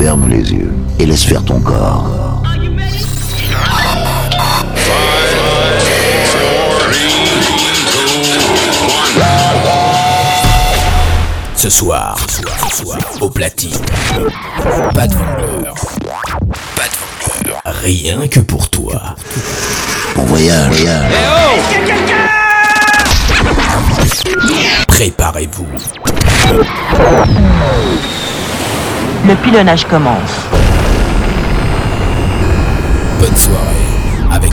Ferme les yeux et laisse faire ton corps. Ce soir, ce soir, au platine, pas de vendeur, pas de vendeur, rien que pour toi. Bon voyage, voyage. Préparez-vous. Le pilonnage commence. Bonne soirée avec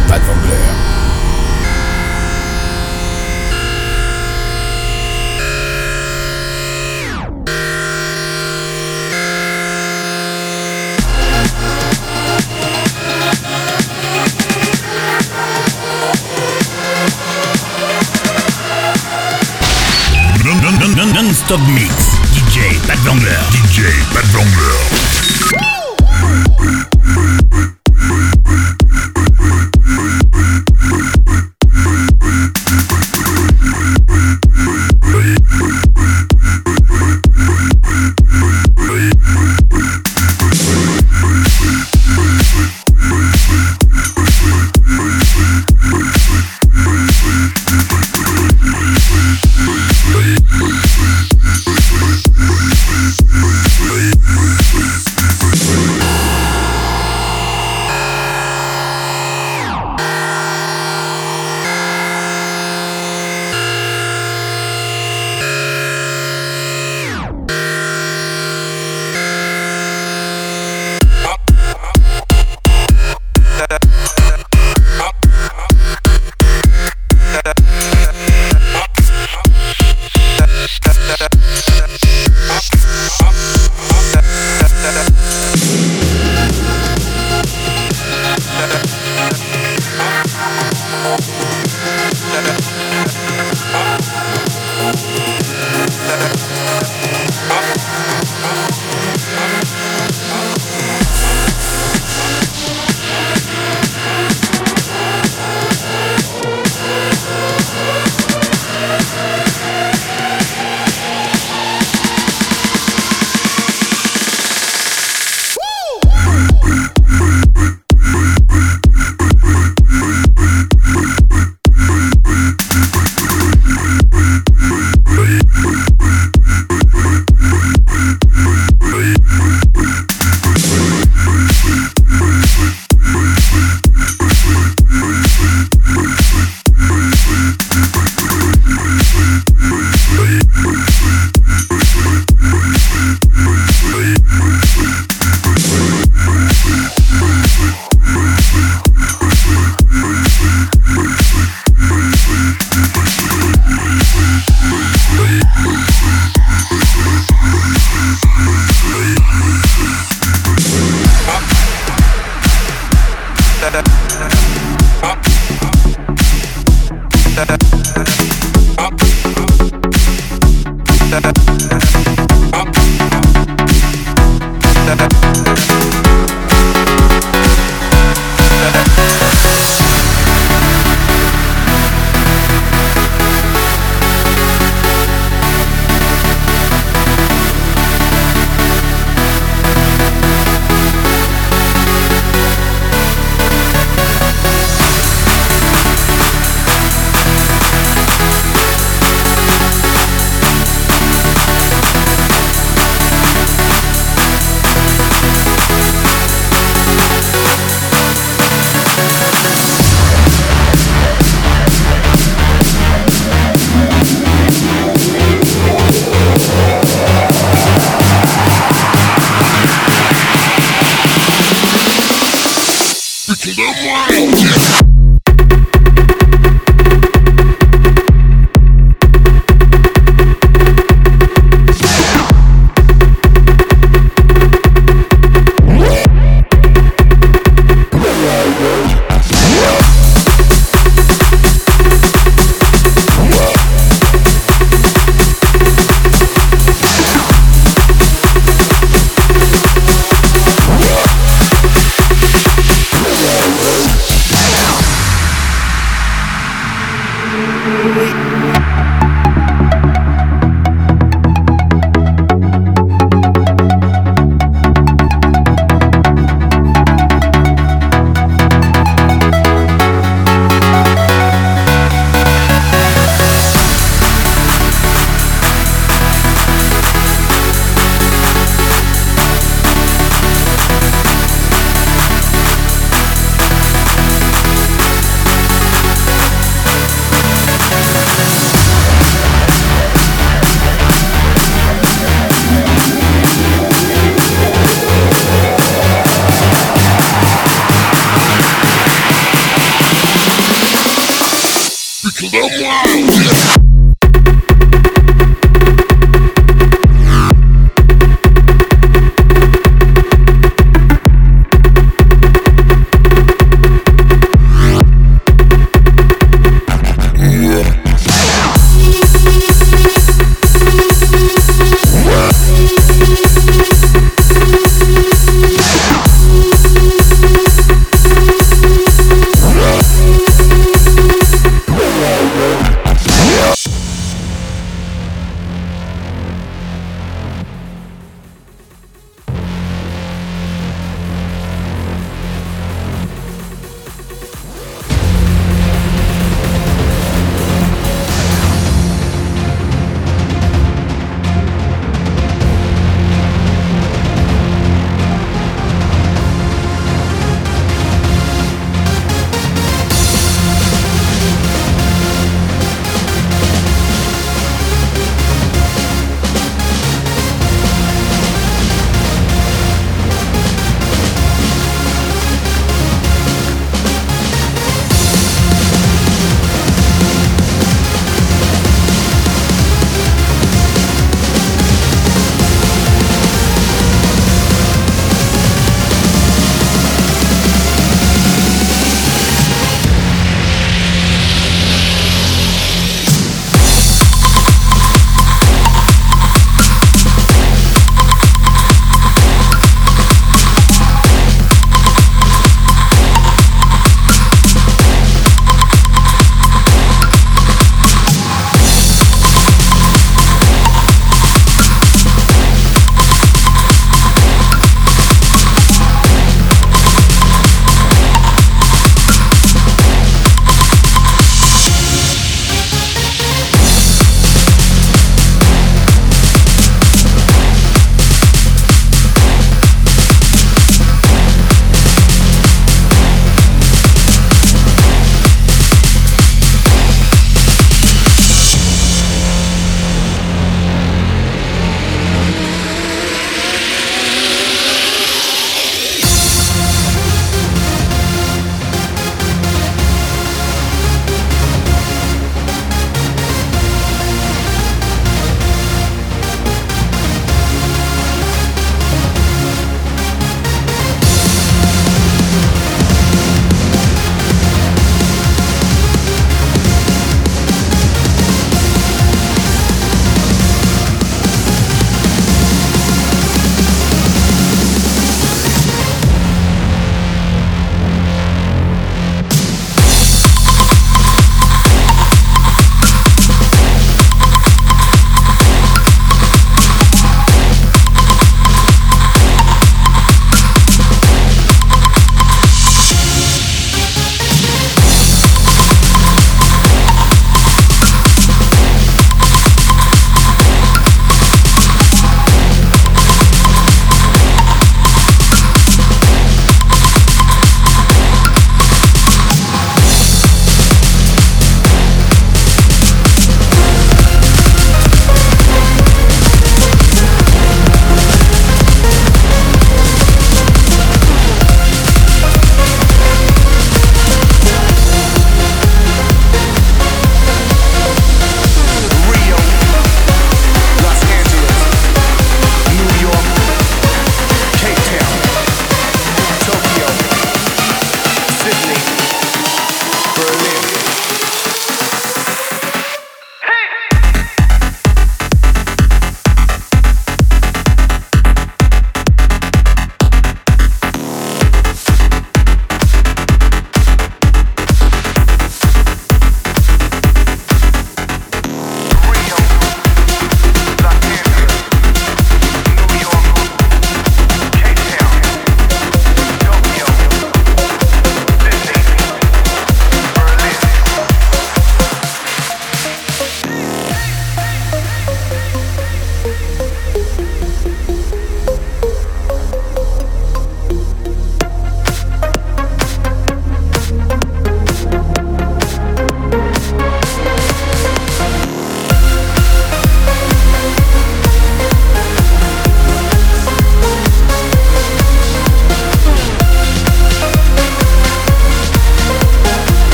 non, non, non-stop mix. DJ Pat Vangler. DJ Pat Vangler.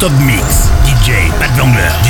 Non-stop mix. DJ Pat Vangler.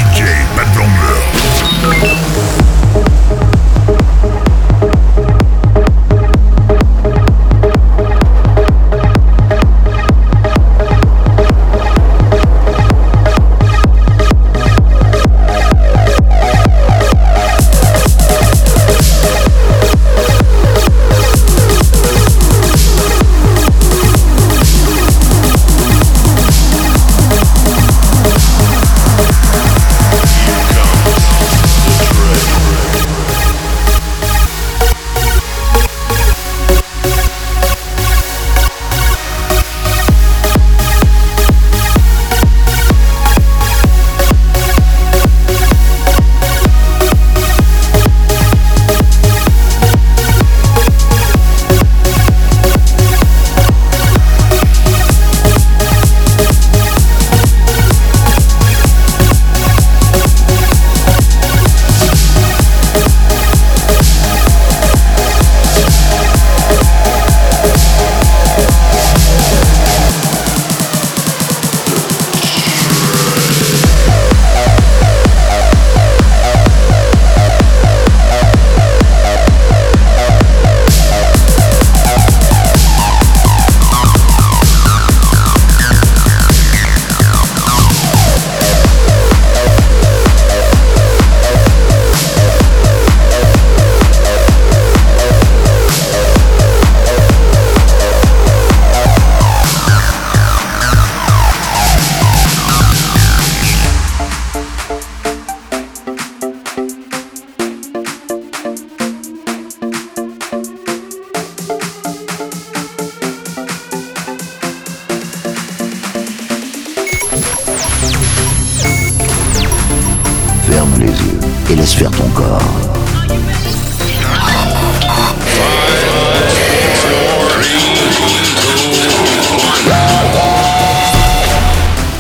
satisfaire ton corps.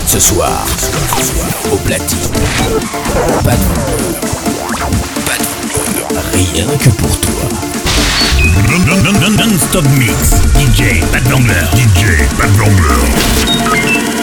Ce soir, au platine, pas de, pas de rien que pour toi. Non-stop mix. DJ, pas de DJ, pas de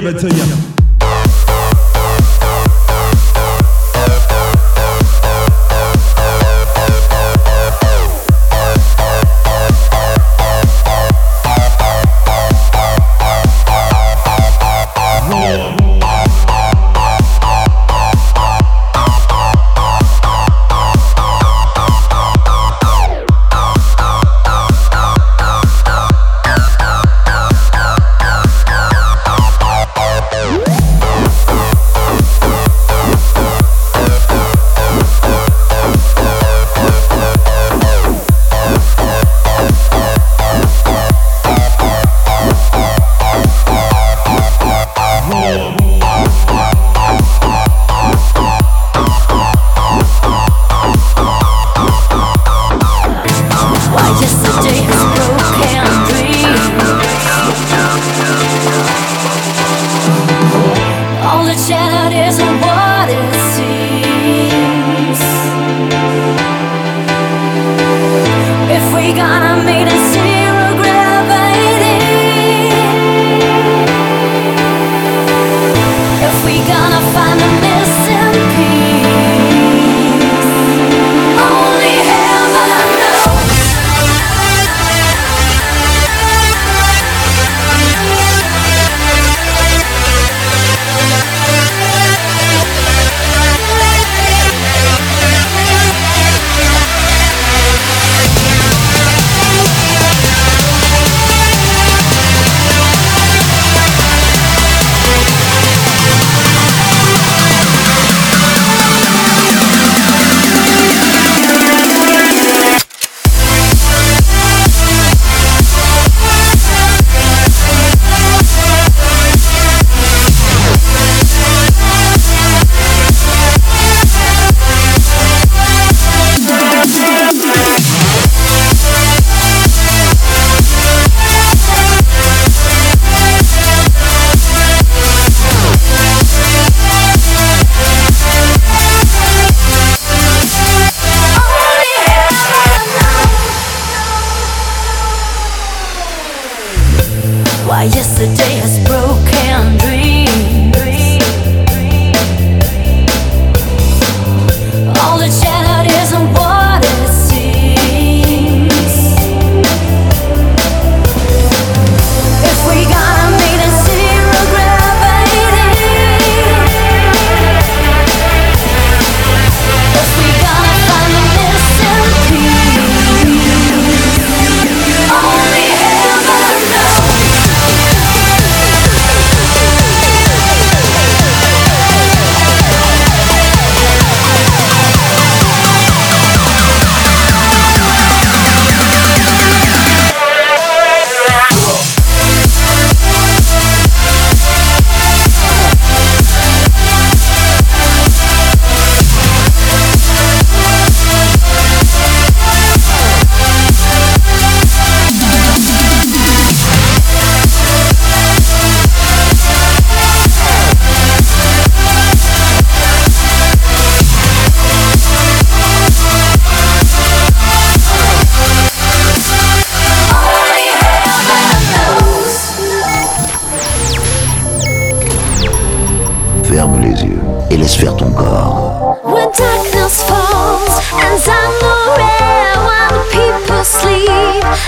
give it to you.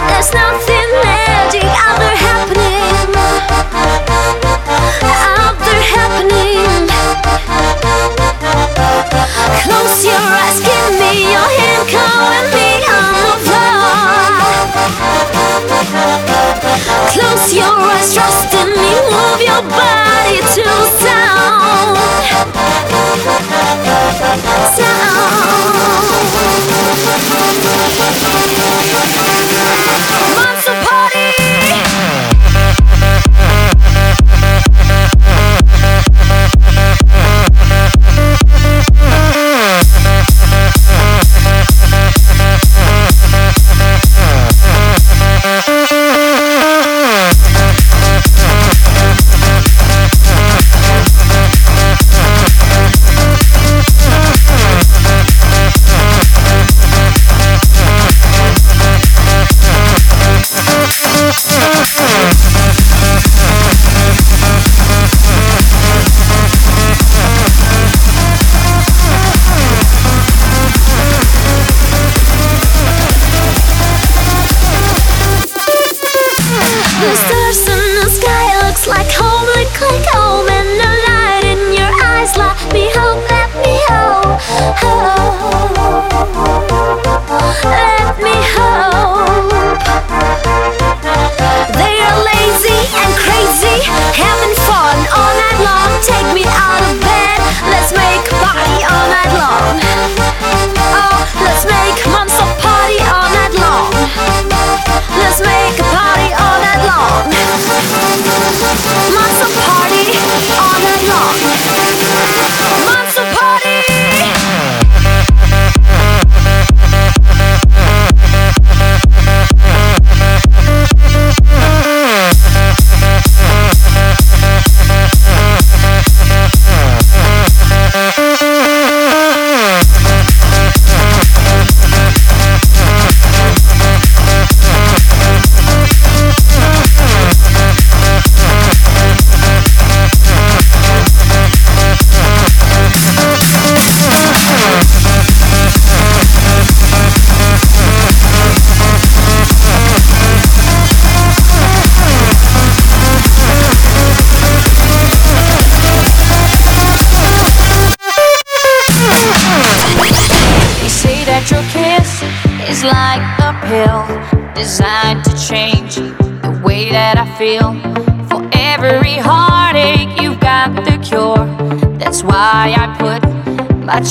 There's no Close your eyes, trust in me, move your body to sound. Sound.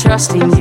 Trusting you.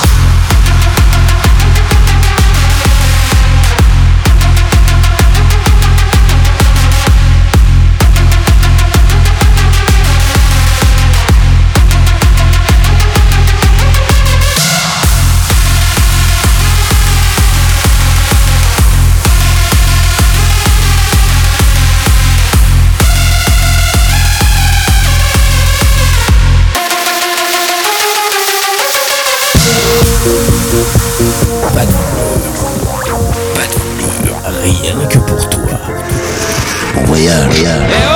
voyage. voyage.